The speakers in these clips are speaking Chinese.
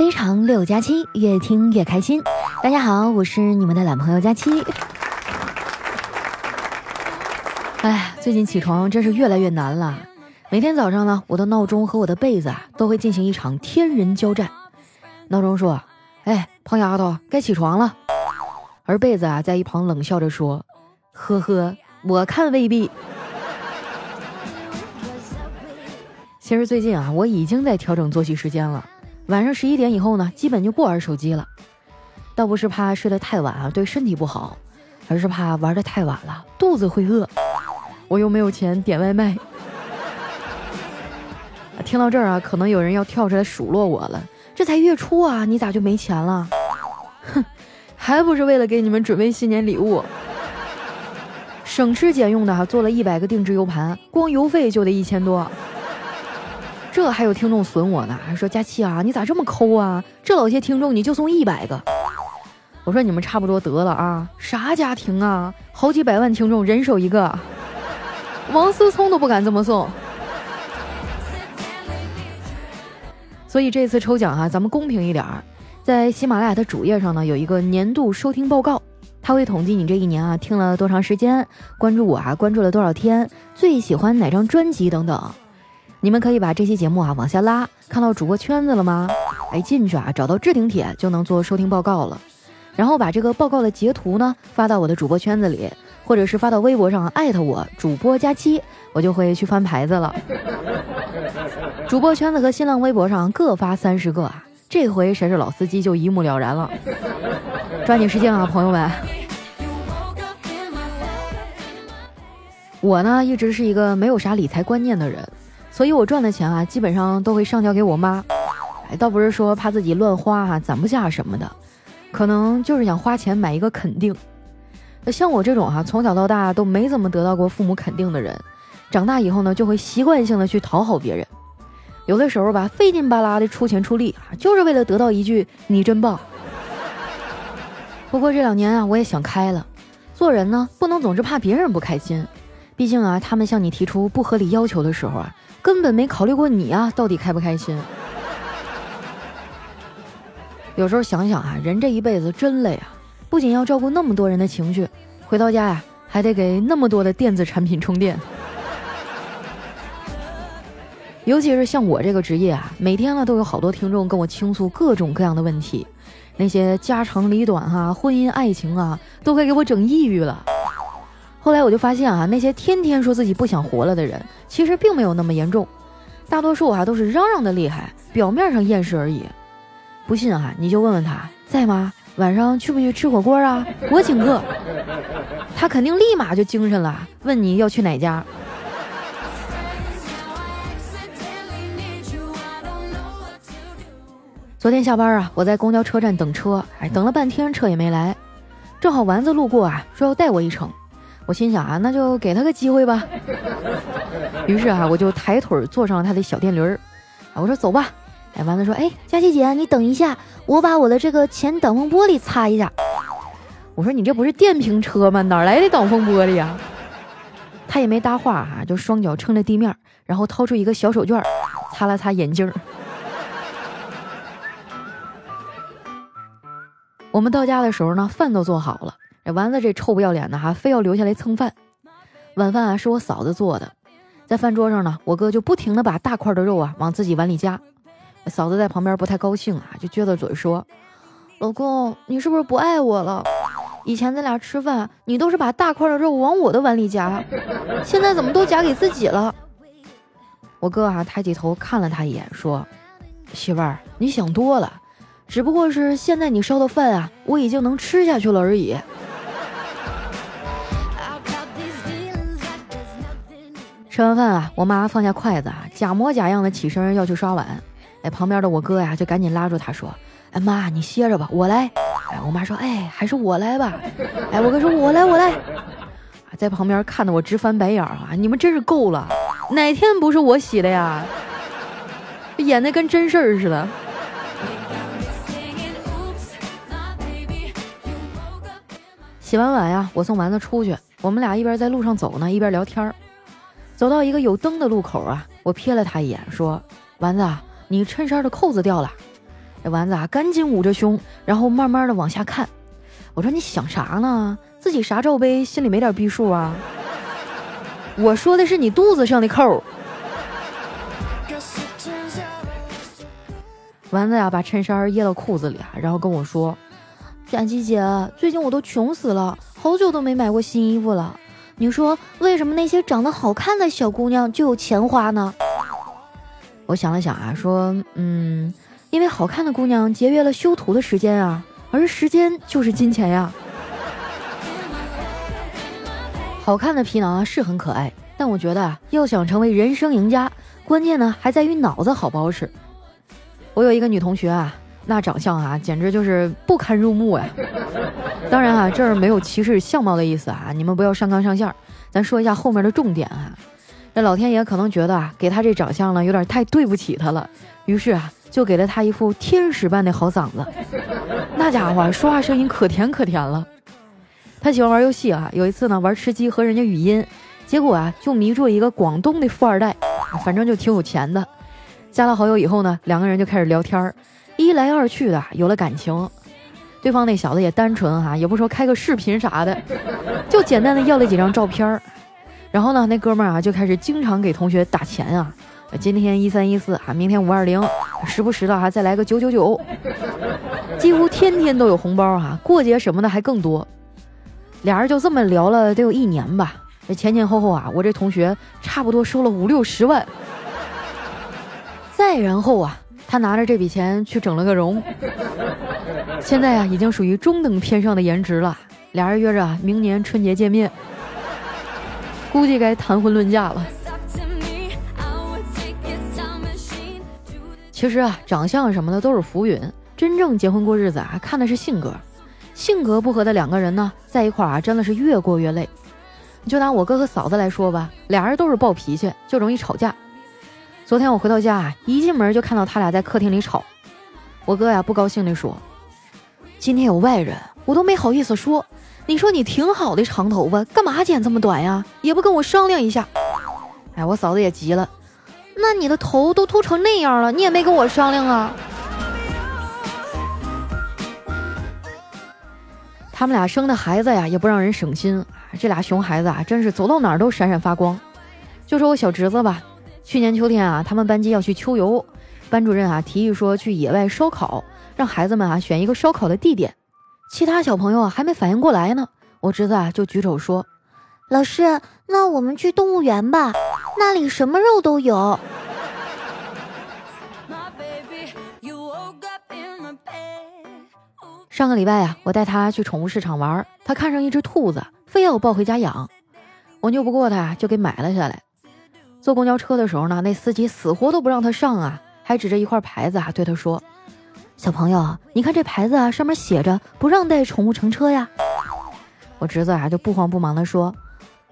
非常六加七，越听越开心。大家好，我是你们的懒朋友佳期。哎，最近起床真是越来越难了。每天早上呢，我的闹钟和我的被子啊，都会进行一场天人交战。闹钟说：“哎，胖丫头，该起床了。”而被子啊，在一旁冷笑着说：“呵呵，我看未必。”其实最近啊，我已经在调整作息时间了。晚上十一点以后呢，基本就不玩手机了。倒不是怕睡得太晚啊对身体不好，而是怕玩的太晚了肚子会饿。我又没有钱点外卖。听到这儿啊，可能有人要跳出来数落我了。这才月初啊，你咋就没钱了？哼，还不是为了给你们准备新年礼物。省吃俭用的，做了一百个定制 U 盘，光邮费就得一千多。这还有听众损我呢，还说佳期啊，你咋这么抠啊？这老些听众你就送一百个，我说你们差不多得了啊，啥家庭啊，好几百万听众人手一个，王思聪都不敢这么送。所以这次抽奖哈，咱们公平一点儿，在喜马拉雅的主页上呢，有一个年度收听报告，它会统计你这一年啊听了多长时间，关注我啊关注了多少天，最喜欢哪张专辑等等。你们可以把这期节目啊往下拉，看到主播圈子了吗？哎，进去啊，找到置顶帖就能做收听报告了。然后把这个报告的截图呢发到我的主播圈子里，或者是发到微博上艾特我主播佳期，我就会去翻牌子了。主播圈子和新浪微博上各发三十个啊，这回谁是老司机就一目了然了。抓紧时间啊，朋友们！我呢一直是一个没有啥理财观念的人。所以，我赚的钱啊，基本上都会上交给我妈。哎，倒不是说怕自己乱花哈，攒不下什么的，可能就是想花钱买一个肯定。像我这种哈，从小到大都没怎么得到过父母肯定的人，长大以后呢，就会习惯性的去讨好别人。有的时候吧，费劲巴拉的出钱出力啊，就是为了得到一句“你真棒”。不过这两年啊，我也想开了，做人呢，不能总是怕别人不开心。毕竟啊，他们向你提出不合理要求的时候啊。根本没考虑过你啊，到底开不开心？有时候想想啊，人这一辈子真累啊，不仅要照顾那么多人的情绪，回到家呀还得给那么多的电子产品充电。尤其是像我这个职业啊，每天呢都有好多听众跟我倾诉各种各样的问题，那些家长里短哈，婚姻爱情啊，都快给我整抑郁了。后来我就发现啊，那些天天说自己不想活了的人，其实并没有那么严重，大多数啊都是嚷嚷的厉害，表面上厌世而已。不信啊，你就问问他在吗？晚上去不去吃火锅啊？我请客。他肯定立马就精神了，问你要去哪家。昨天下班啊，我在公交车站等车，哎，等了半天车也没来，正好丸子路过啊，说要带我一程。我心想啊，那就给他个机会吧。于是啊，我就抬腿坐上了他的小电驴儿。我说走吧。哎，丸子说，哎，佳琪姐，你等一下，我把我的这个前挡风玻璃擦一下。我说你这不是电瓶车吗？哪来的挡风玻璃呀？他也没搭话哈，就双脚撑着地面，然后掏出一个小手绢，擦了擦眼镜。我们到家的时候呢，饭都做好了。这丸子这臭不要脸的哈，非要留下来蹭饭。晚饭啊是我嫂子做的，在饭桌上呢，我哥就不停的把大块的肉啊往自己碗里夹。嫂子在旁边不太高兴啊，就撅着嘴说：“老公，你是不是不爱我了？以前咱俩吃饭，你都是把大块的肉往我的碗里夹，现在怎么都夹给自己了？”我哥啊抬起头看了他一眼，说：“媳妇儿，你想多了，只不过是现在你烧的饭啊，我已经能吃下去了而已。”吃完饭啊，我妈放下筷子啊，假模假样的起身要去刷碗。哎，旁边的我哥呀，就赶紧拉住她说：“哎妈，你歇着吧，我来。”哎，我妈说：“哎，还是我来吧。”哎，我哥说：“我来，我来。”在旁边看得我直翻白眼啊！你们真是够了，哪天不是我洗的呀？演的跟真事儿似的。洗完碗呀，我送丸子出去，我们俩一边在路上走呢，一边聊天儿。走到一个有灯的路口啊，我瞥了他一眼，说：“丸子，你衬衫的扣子掉了。”这丸子啊，赶紧捂着胸，然后慢慢的往下看。我说你想啥呢？自己啥罩杯，心里没点逼数啊？我说的是你肚子上的扣。丸子呀，把衬衫掖到裤子里啊，然后跟我说：“佳琪姐，最近我都穷死了，好久都没买过新衣服了。你说为什么那些长得好看的小姑娘就有钱花呢？”我想了想啊，说：“嗯，因为好看的姑娘节约了修图的时间啊，而时间就是金钱呀。好看的皮囊啊是很可爱，但我觉得啊，要想成为人生赢家，关键呢还在于脑子好不好使。”我有一个女同学啊，那长相啊，简直就是不堪入目呀。当然啊，这儿没有歧视相貌的意思啊，你们不要上纲上线。咱说一下后面的重点啊。那老天爷可能觉得啊，给他这长相呢，有点太对不起他了，于是啊，就给了他一副天使般的好嗓子。那家伙说话声音可甜可甜了。他喜欢玩游戏啊，有一次呢，玩吃鸡和人家语音，结果啊，就迷住一个广东的富二代，反正就挺有钱的。加了好友以后呢，两个人就开始聊天儿，一来二去的有了感情。对方那小子也单纯哈，也不说开个视频啥的，就简单的要了几张照片儿。然后呢，那哥们儿啊就开始经常给同学打钱啊，今天一三一四啊，明天五二零，时不时的还再来个九九九，几乎天天都有红包哈，过节什么的还更多。俩人就这么聊了得有一年吧，这前前后后啊，我这同学差不多收了五六十万。再然后啊，他拿着这笔钱去整了个容，现在啊已经属于中等偏上的颜值了。俩人约着明年春节见面，估计该谈婚论嫁了。其实啊，长相什么的都是浮云，真正结婚过日子啊，看的是性格。性格不合的两个人呢，在一块儿啊，真的是越过越累。就拿我哥和嫂子来说吧，俩人都是暴脾气，就容易吵架。昨天我回到家，一进门就看到他俩在客厅里吵。我哥呀不高兴地说：“今天有外人，我都没好意思说。你说你挺好的长头发，干嘛剪这么短呀？也不跟我商量一下。”哎，我嫂子也急了：“那你的头都秃成那样了，你也没跟我商量啊？”他们俩生的孩子呀，也不让人省心。这俩熊孩子啊，真是走到哪儿都闪闪发光。就说我小侄子吧。去年秋天啊，他们班级要去秋游，班主任啊提议说去野外烧烤，让孩子们啊选一个烧烤的地点。其他小朋友啊还没反应过来呢，我侄子啊就举手说：“老师，那我们去动物园吧，那里什么肉都有。”上个礼拜啊，我带他去宠物市场玩，他看上一只兔子，非要我抱回家养，我拗不过他，就给买了下来。坐公交车的时候呢，那司机死活都不让他上啊，还指着一块牌子啊对他说：“小朋友，你看这牌子啊，上面写着不让带宠物乘车呀。”我侄子啊就不慌不忙地说：“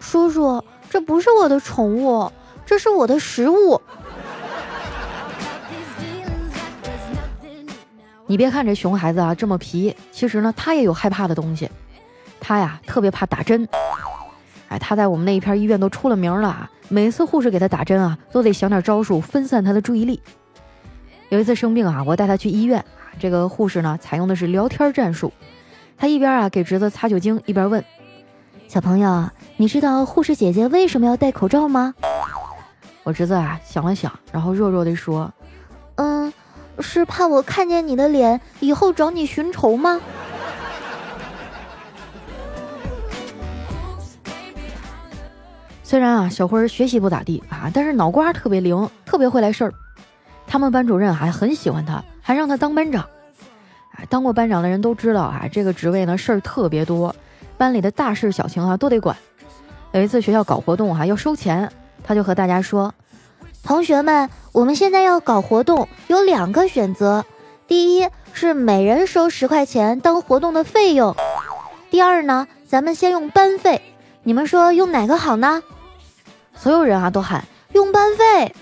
叔叔，这不是我的宠物，这是我的食物。”你别看这熊孩子啊这么皮，其实呢他也有害怕的东西，他呀特别怕打针。哎，他在我们那一片医院都出了名了啊！每次护士给他打针啊，都得想点招数分散他的注意力。有一次生病啊，我带他去医院，这个护士呢采用的是聊天战术。他一边啊给侄子擦酒精，一边问：“小朋友，你知道护士姐姐为什么要戴口罩吗？”我侄子啊想了想，然后弱弱地说：“嗯，是怕我看见你的脸以后找你寻仇吗？”虽然啊，小辉儿学习不咋地啊，但是脑瓜特别灵，特别会来事儿。他们班主任还很喜欢他，还让他当班长。啊，当过班长的人都知道啊，这个职位呢事儿特别多，班里的大事小情啊都得管。有一次学校搞活动哈，要收钱，他就和大家说：“同学们，我们现在要搞活动，有两个选择，第一是每人收十块钱当活动的费用，第二呢，咱们先用班费，你们说用哪个好呢？”所有人啊都喊用班费，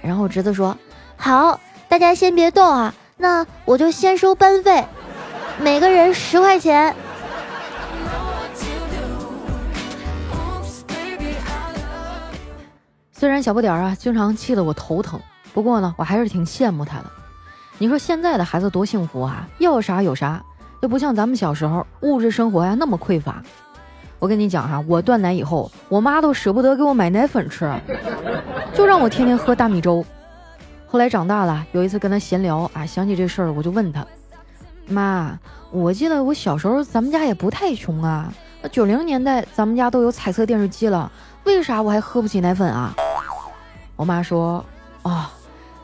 然后侄子说：“好，大家先别动啊，那我就先收班费，每个人十块钱。”虽然小不点儿啊经常气得我头疼，不过呢，我还是挺羡慕他的。你说现在的孩子多幸福啊，要啥有啥，就不像咱们小时候物质生活呀那么匮乏。我跟你讲哈，我断奶以后，我妈都舍不得给我买奶粉吃，就让我天天喝大米粥。后来长大了，有一次跟她闲聊啊，想起这事儿，我就问她：“妈，我记得我小时候咱们家也不太穷啊，九零年代咱们家都有彩色电视机了，为啥我还喝不起奶粉啊？”我妈说：“哦。”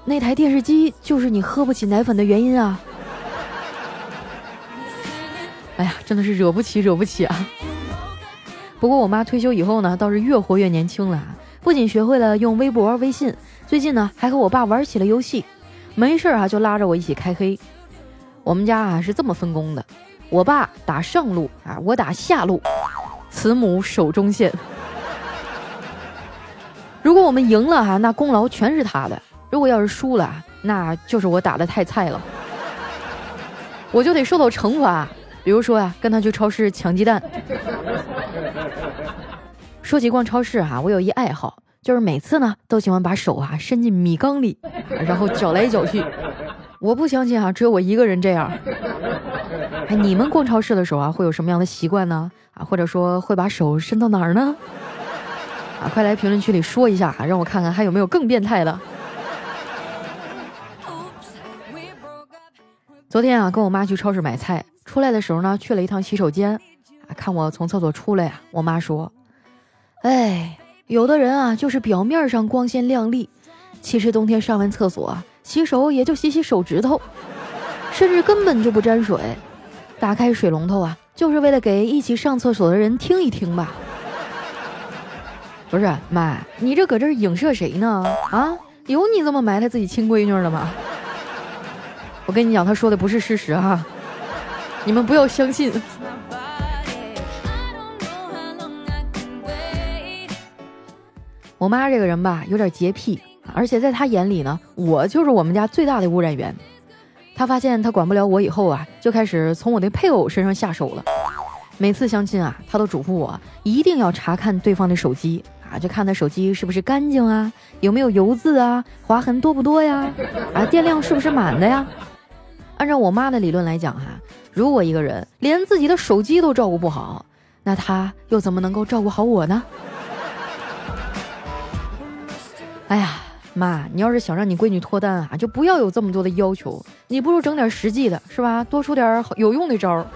那台电视机就是你喝不起奶粉的原因啊！哎呀，真的是惹不起，惹不起啊！不过我妈退休以后呢，倒是越活越年轻了，不仅学会了用微博、微信，最近呢还和我爸玩起了游戏，没事啊就拉着我一起开黑。我们家啊是这么分工的，我爸打上路啊，我打下路，慈母手中线。如果我们赢了哈，那功劳全是他的。如果要是输了，那就是我打的太菜了，我就得受到惩罚。比如说呀，跟他去超市抢鸡蛋。说起逛超市哈，我有一爱好，就是每次呢都喜欢把手啊伸进米缸里，然后搅来搅去。我不相信啊，只有我一个人这样。哎，你们逛超市的时候啊，会有什么样的习惯呢？啊，或者说会把手伸到哪儿呢？啊，快来评论区里说一下啊，让我看看还有没有更变态的。昨天啊，跟我妈去超市买菜，出来的时候呢，去了一趟洗手间。啊，看我从厕所出来呀，我妈说：“哎，有的人啊，就是表面上光鲜亮丽，其实冬天上完厕所，洗手也就洗洗手指头，甚至根本就不沾水。打开水龙头啊，就是为了给一起上厕所的人听一听吧。”不是妈，你这搁这儿影射谁呢？啊，有你这么埋汰自己亲闺女的吗？我跟你讲，他说的不是事实哈，你们不要相信。我妈这个人吧，有点洁癖，而且在她眼里呢，我就是我们家最大的污染源。她发现她管不了我以后啊，就开始从我的配偶身上下手了。每次相亲啊，她都嘱咐我一定要查看对方的手机啊，就看他手机是不是干净啊，有没有油渍啊，划痕多不多呀，啊，电量是不是满的呀。按照我妈的理论来讲，哈，如果一个人连自己的手机都照顾不好，那他又怎么能够照顾好我呢？哎呀，妈，你要是想让你闺女脱单啊，就不要有这么多的要求，你不如整点实际的，是吧？多出点有用的招儿。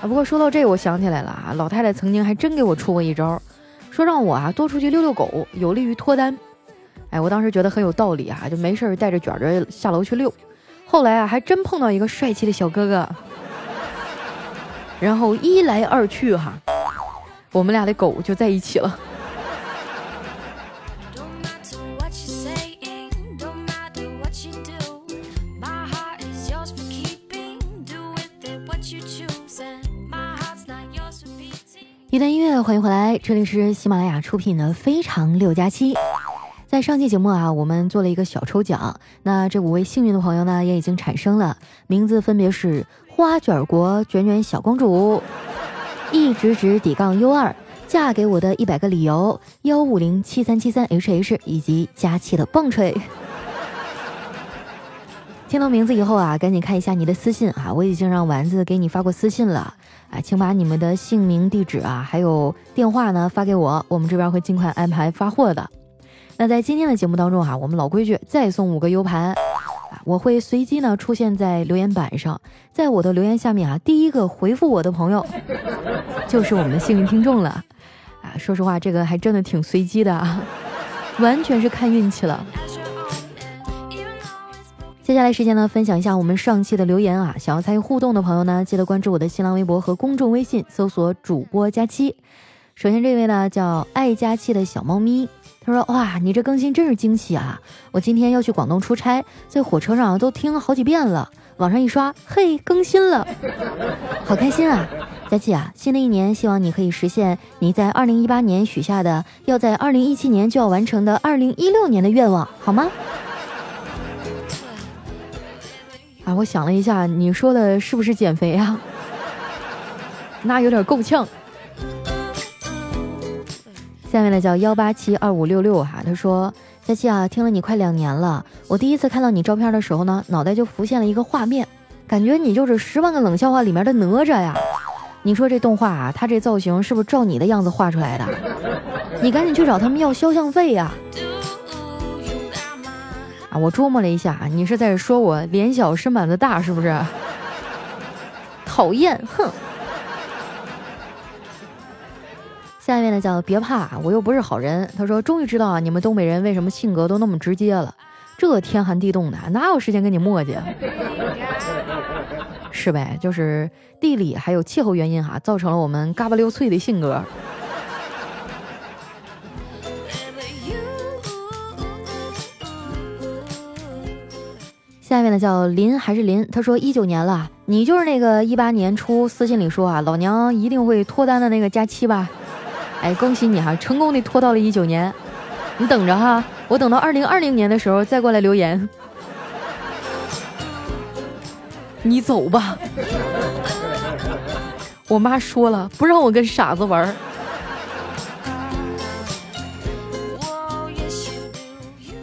啊，不过说到这，我想起来了啊，老太太曾经还真给我出过一招，说让我啊多出去遛遛狗，有利于脱单。哎，我当时觉得很有道理啊，就没事带着卷卷下楼去遛。后来啊，还真碰到一个帅气的小哥哥，然后一来二去哈，我们俩的狗就在一起了。一段音乐，欢迎回来，这里是喜马拉雅出品的《非常六加七》。在上期节目啊，我们做了一个小抽奖，那这五位幸运的朋友呢，也已经产生了，名字分别是花卷国卷卷小公主、一直直抵杠 U 二、嫁给我的一百个理由、幺五零七三七三 HH 以及佳期的棒槌。听到名字以后啊，赶紧看一下你的私信啊，我已经让丸子给你发过私信了啊，请把你们的姓名、地址啊，还有电话呢发给我，我们这边会尽快安排发货的。那在今天的节目当中哈，我们老规矩再送五个 U 盘啊，我会随机呢出现在留言板上，在我的留言下面啊，第一个回复我的朋友就是我们的幸运听众了啊。说实话，这个还真的挺随机的啊，完全是看运气了。接下来时间呢，分享一下我们上期的留言啊，想要参与互动的朋友呢，记得关注我的新浪微博和公众微信，搜索主播佳期。首先这位呢叫爱佳期的小猫咪。他说：“哇，你这更新真是惊喜啊！我今天要去广东出差，在火车上都听了好几遍了。网上一刷，嘿，更新了，好开心啊！佳琪啊，新的一年希望你可以实现你在二零一八年许下的，要在二零一七年就要完成的二零一六年的愿望，好吗？”啊，我想了一下，你说的是不是减肥啊？那有点够呛。下面呢叫幺八七二五六六哈，他说佳期啊，听了你快两年了，我第一次看到你照片的时候呢，脑袋就浮现了一个画面，感觉你就是《十万个冷笑话》里面的哪吒呀。你说这动画啊，他这造型是不是照你的样子画出来的？你赶紧去找他们要肖像费呀！啊，我琢磨了一下，你是在说我脸小身板子大是不是？讨厌，哼！下面呢叫别怕，我又不是好人。他说终于知道啊，你们东北人为什么性格都那么直接了。这天寒地冻的，哪有时间跟你磨叽？是呗，就是地理还有气候原因哈，造成了我们嘎巴溜脆的性格。下面呢叫林还是林？他说一九年了，你就是那个一八年初私信里说啊，老娘一定会脱单的那个佳期吧？哎，恭喜你哈，成功的拖到了一九年。你等着哈，我等到二零二零年的时候再过来留言。你走吧，我妈说了，不让我跟傻子玩。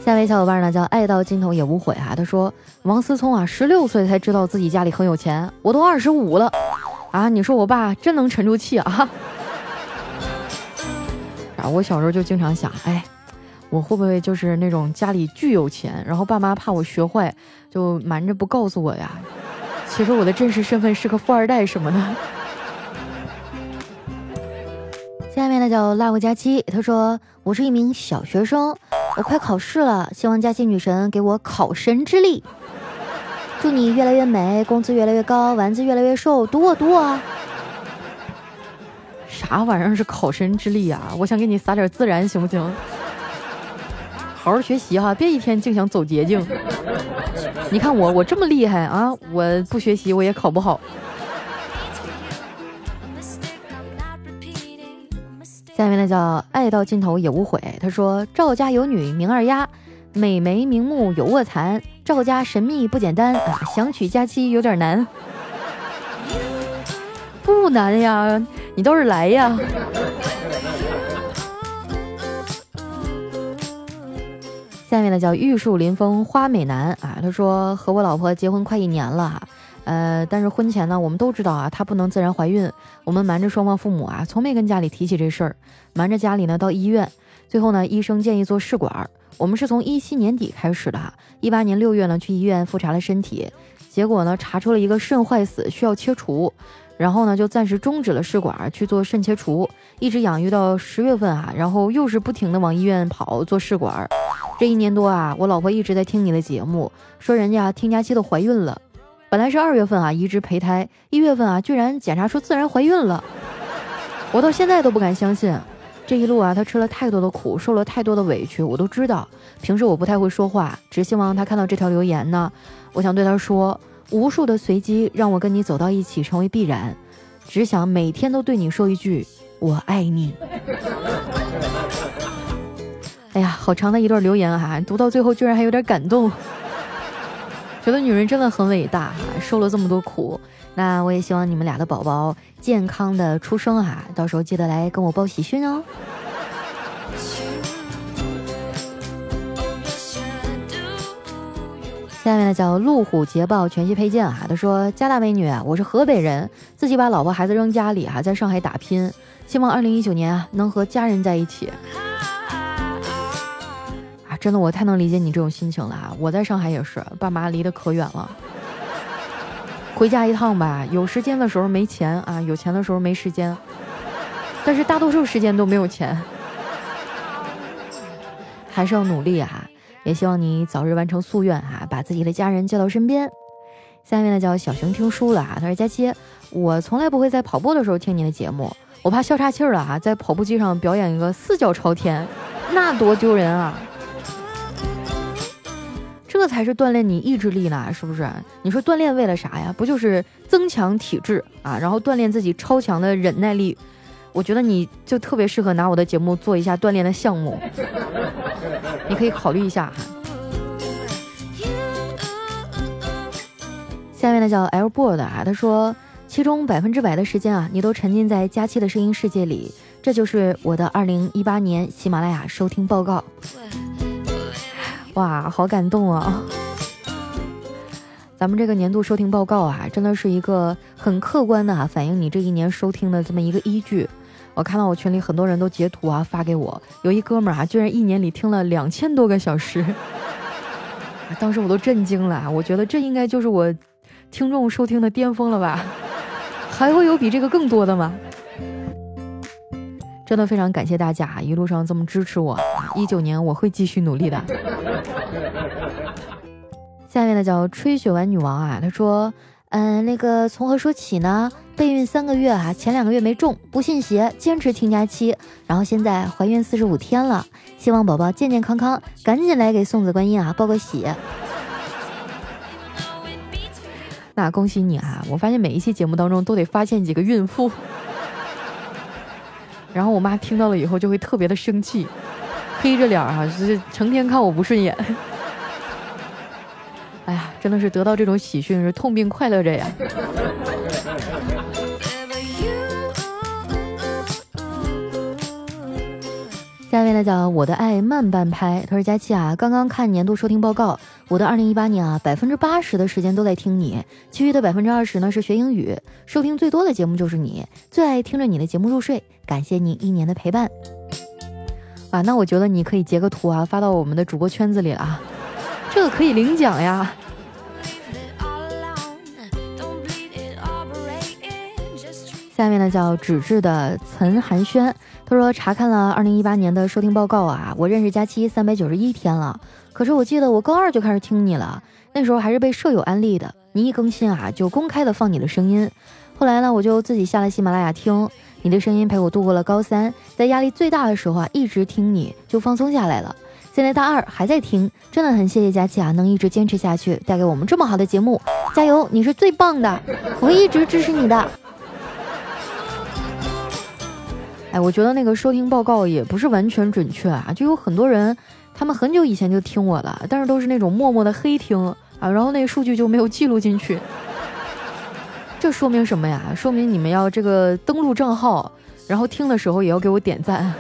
下位小伙伴呢叫爱到尽头也无悔啊，他说王思聪啊，十六岁才知道自己家里很有钱，我都二十五了啊，你说我爸真能沉住气啊？啊，我小时候就经常想，哎。我会不会就是那种家里巨有钱，然后爸妈怕我学坏，就瞒着不告诉我呀？其实我的真实身份是个富二代什么的。下面呢叫 love 佳期，他说我是一名小学生，我快考试了，希望佳期女神给我考神之力。祝你越来越美，工资越来越高，丸子越来越瘦，赌我赌我。啥玩意儿是考神之力啊？我想给你撒点孜然，行不行？好好学习哈，别一天净想走捷径。你看我，我这么厉害啊！我不学习我也考不好。下面呢叫爱到尽头也无悔。他说：“赵家有女名二丫，美眉名目有卧蚕。赵家神秘不简单啊，想娶佳期有点难。不难呀，你倒是来呀。”下面呢叫玉树临风花美男啊，他说和我老婆结婚快一年了哈，呃，但是婚前呢，我们都知道啊，她不能自然怀孕，我们瞒着双方父母啊，从没跟家里提起这事儿，瞒着家里呢到医院，最后呢，医生建议做试管，我们是从一七年底开始的哈，一八年六月呢去医院复查了身体，结果呢查出了一个肾坏死，需要切除，然后呢就暂时终止了试管去做肾切除，一直养育到十月份啊，然后又是不停的往医院跑做试管。这一年多啊，我老婆一直在听你的节目，说人家听佳期都怀孕了。本来是二月份啊移植胚胎，一月份啊居然检查出自然怀孕了。我到现在都不敢相信，这一路啊她吃了太多的苦，受了太多的委屈，我都知道。平时我不太会说话，只希望她看到这条留言呢，我想对她说：无数的随机让我跟你走到一起成为必然，只想每天都对你说一句我爱你。哎呀，好长的一段留言啊！读到最后居然还有点感动，觉得女人真的很伟大哈，受了这么多苦。那我也希望你们俩的宝宝健康的出生哈，到时候记得来跟我报喜讯哦。下面呢叫路虎捷豹全系配件哈，他说：家大美女，我是河北人，自己把老婆孩子扔家里哈，在上海打拼，希望二零一九年啊能和家人在一起。啊真的，我太能理解你这种心情了啊！我在上海也是，爸妈离得可远了，回家一趟吧，有时间的时候没钱啊，有钱的时候没时间，但是大多数时间都没有钱，还是要努力啊！也希望你早日完成夙愿哈，把自己的家人接到身边。下面呢叫小熊听书了啊，他说佳期，我从来不会在跑步的时候听你的节目，我怕笑岔气儿了哈，在跑步机上表演一个四脚朝天，那多丢人啊！这才是锻炼你意志力呢，是不是？你说锻炼为了啥呀？不就是增强体质啊，然后锻炼自己超强的忍耐力？我觉得你就特别适合拿我的节目做一下锻炼的项目，你可以考虑一下哈。下面呢叫 L board 啊，他说其中百分之百的时间啊，你都沉浸在佳期的声音世界里，这就是我的二零一八年喜马拉雅收听报告。哇，好感动啊！咱们这个年度收听报告啊，真的是一个很客观的啊，反映你这一年收听的这么一个依据。我看到我群里很多人都截图啊发给我，有一哥们儿啊，居然一年里听了两千多个小时，当时我都震惊了。我觉得这应该就是我听众收听的巅峰了吧？还会有比这个更多的吗？真的非常感谢大家一路上这么支持我。一九年我会继续努力的。下面的叫吹雪丸女王啊，她说。嗯，那个从何说起呢？备孕三个月啊，前两个月没中，不信邪，坚持停假期，然后现在怀孕四十五天了，希望宝宝健健康康，赶紧来给送子观音啊报个喜。那恭喜你啊！我发现每一期节目当中都得发现几个孕妇，然后我妈听到了以后就会特别的生气，黑着脸啊，就是成天看我不顺眼。哎呀，真的是得到这种喜讯是痛并快乐着呀。下面呢叫我的爱慢半拍，他说佳期啊，刚刚看年度收听报告，我的二零一八年啊，百分之八十的时间都在听你，其余的百分之二十呢是学英语，收听最多的节目就是你，最爱听着你的节目入睡，感谢你一年的陪伴。啊，那我觉得你可以截个图啊，发到我们的主播圈子里了啊。这个可以领奖呀！下面呢叫纸质的岑寒暄，他说查看了二零一八年的收听报告啊，我认识佳期三百九十一天了，可是我记得我高二就开始听你了，那时候还是被舍友安利的，你一更新啊就公开的放你的声音，后来呢我就自己下了喜马拉雅听，你的声音陪我度过了高三，在压力最大的时候啊一直听你就放松下来了。现在大二还在听，真的很谢谢佳琪啊，能一直坚持下去，带给我们这么好的节目，加油，你是最棒的，我会一直支持你的。哎，我觉得那个收听报告也不是完全准确啊，就有很多人，他们很久以前就听我了，但是都是那种默默的黑听啊，然后那个数据就没有记录进去。这说明什么呀？说明你们要这个登录账号，然后听的时候也要给我点赞。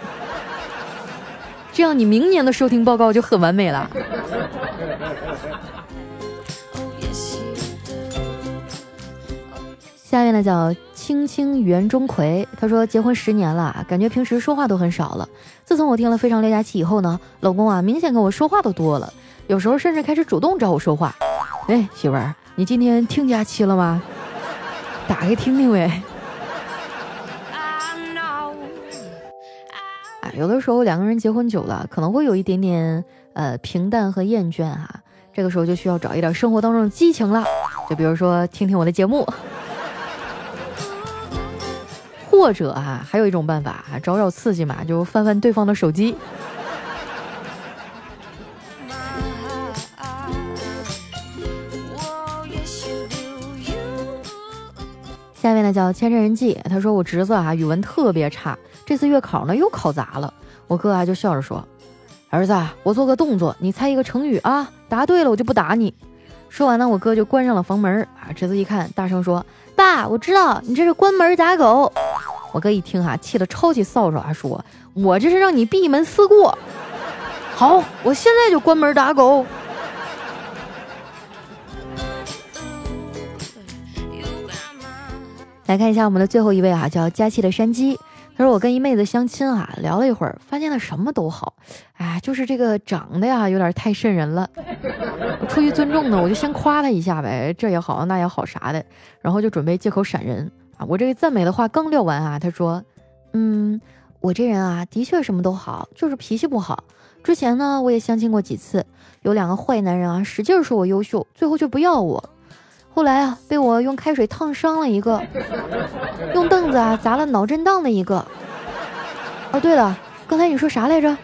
这样你明年的收听报告就很完美了。下面呢叫青青园中葵，他说结婚十年了，感觉平时说话都很少了。自从我听了《非常六加七》以后呢，老公啊明显跟我说话都多了，有时候甚至开始主动找我说话。哎，媳妇儿，你今天听假期了吗？打开听听呗。啊有的时候两个人结婚久了，可能会有一点点呃平淡和厌倦哈，这个时候就需要找一点生活当中的激情了，就比如说听听我的节目，或者啊还有一种办法找找刺激嘛，就翻翻对方的手机。下面呢叫千山人记，他说我侄子啊语文特别差。这次月考呢又考砸了，我哥啊就笑着说：“儿子，我做个动作，你猜一个成语啊，答对了我就不打你。”说完呢，我哥就关上了房门啊。侄子一看，大声说：“爸，我知道你这是关门打狗。”我哥一听哈，气得超级臊啊，说：“我这是让你闭门思过。”好，我现在就关门打狗。来看一下我们的最后一位啊，叫佳期的山鸡。他说：“我跟一妹子相亲啊，聊了一会儿，发现她什么都好，哎，就是这个长得呀有点太瘆人了。出于尊重呢，我就先夸她一下呗，这也好那也好啥的，然后就准备借口闪人我这个赞美的话刚撂完啊，他说：嗯，我这人啊的确什么都好，就是脾气不好。之前呢我也相亲过几次，有两个坏男人啊使劲说我优秀，最后却不要我。”后来啊，被我用开水烫伤了一个，用凳子啊砸了脑震荡的一个。哦，对了，刚才你说啥来着？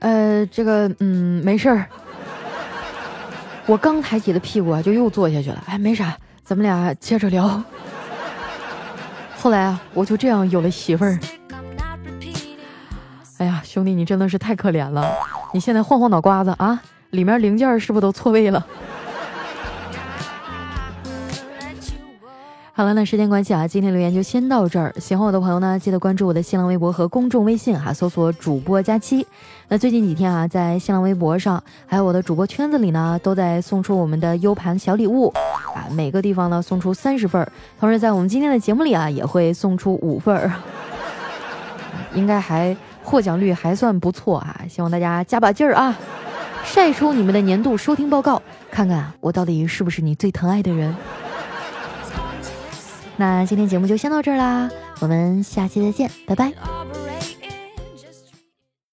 呃，这个，嗯，没事儿。我刚抬起的屁股啊，就又坐下去了。哎，没啥，咱们俩接着聊。后来啊，我就这样有了媳妇儿。哎呀，兄弟，你真的是太可怜了。你现在晃晃脑瓜子啊，里面零件是不是都错位了？好了，那时间关系啊，今天留言就先到这儿。喜欢我的朋友呢，记得关注我的新浪微博和公众微信哈，搜索主播佳期。那最近几天啊，在新浪微博上，还有我的主播圈子里呢，都在送出我们的 U 盘小礼物啊，每个地方呢送出三十份儿，同时在我们今天的节目里啊，也会送出五份儿，应该还获奖率还算不错啊，希望大家加把劲儿啊，晒出你们的年度收听报告，看看我到底是不是你最疼爱的人。那今天节目就先到这儿啦，我们下期再见，拜拜。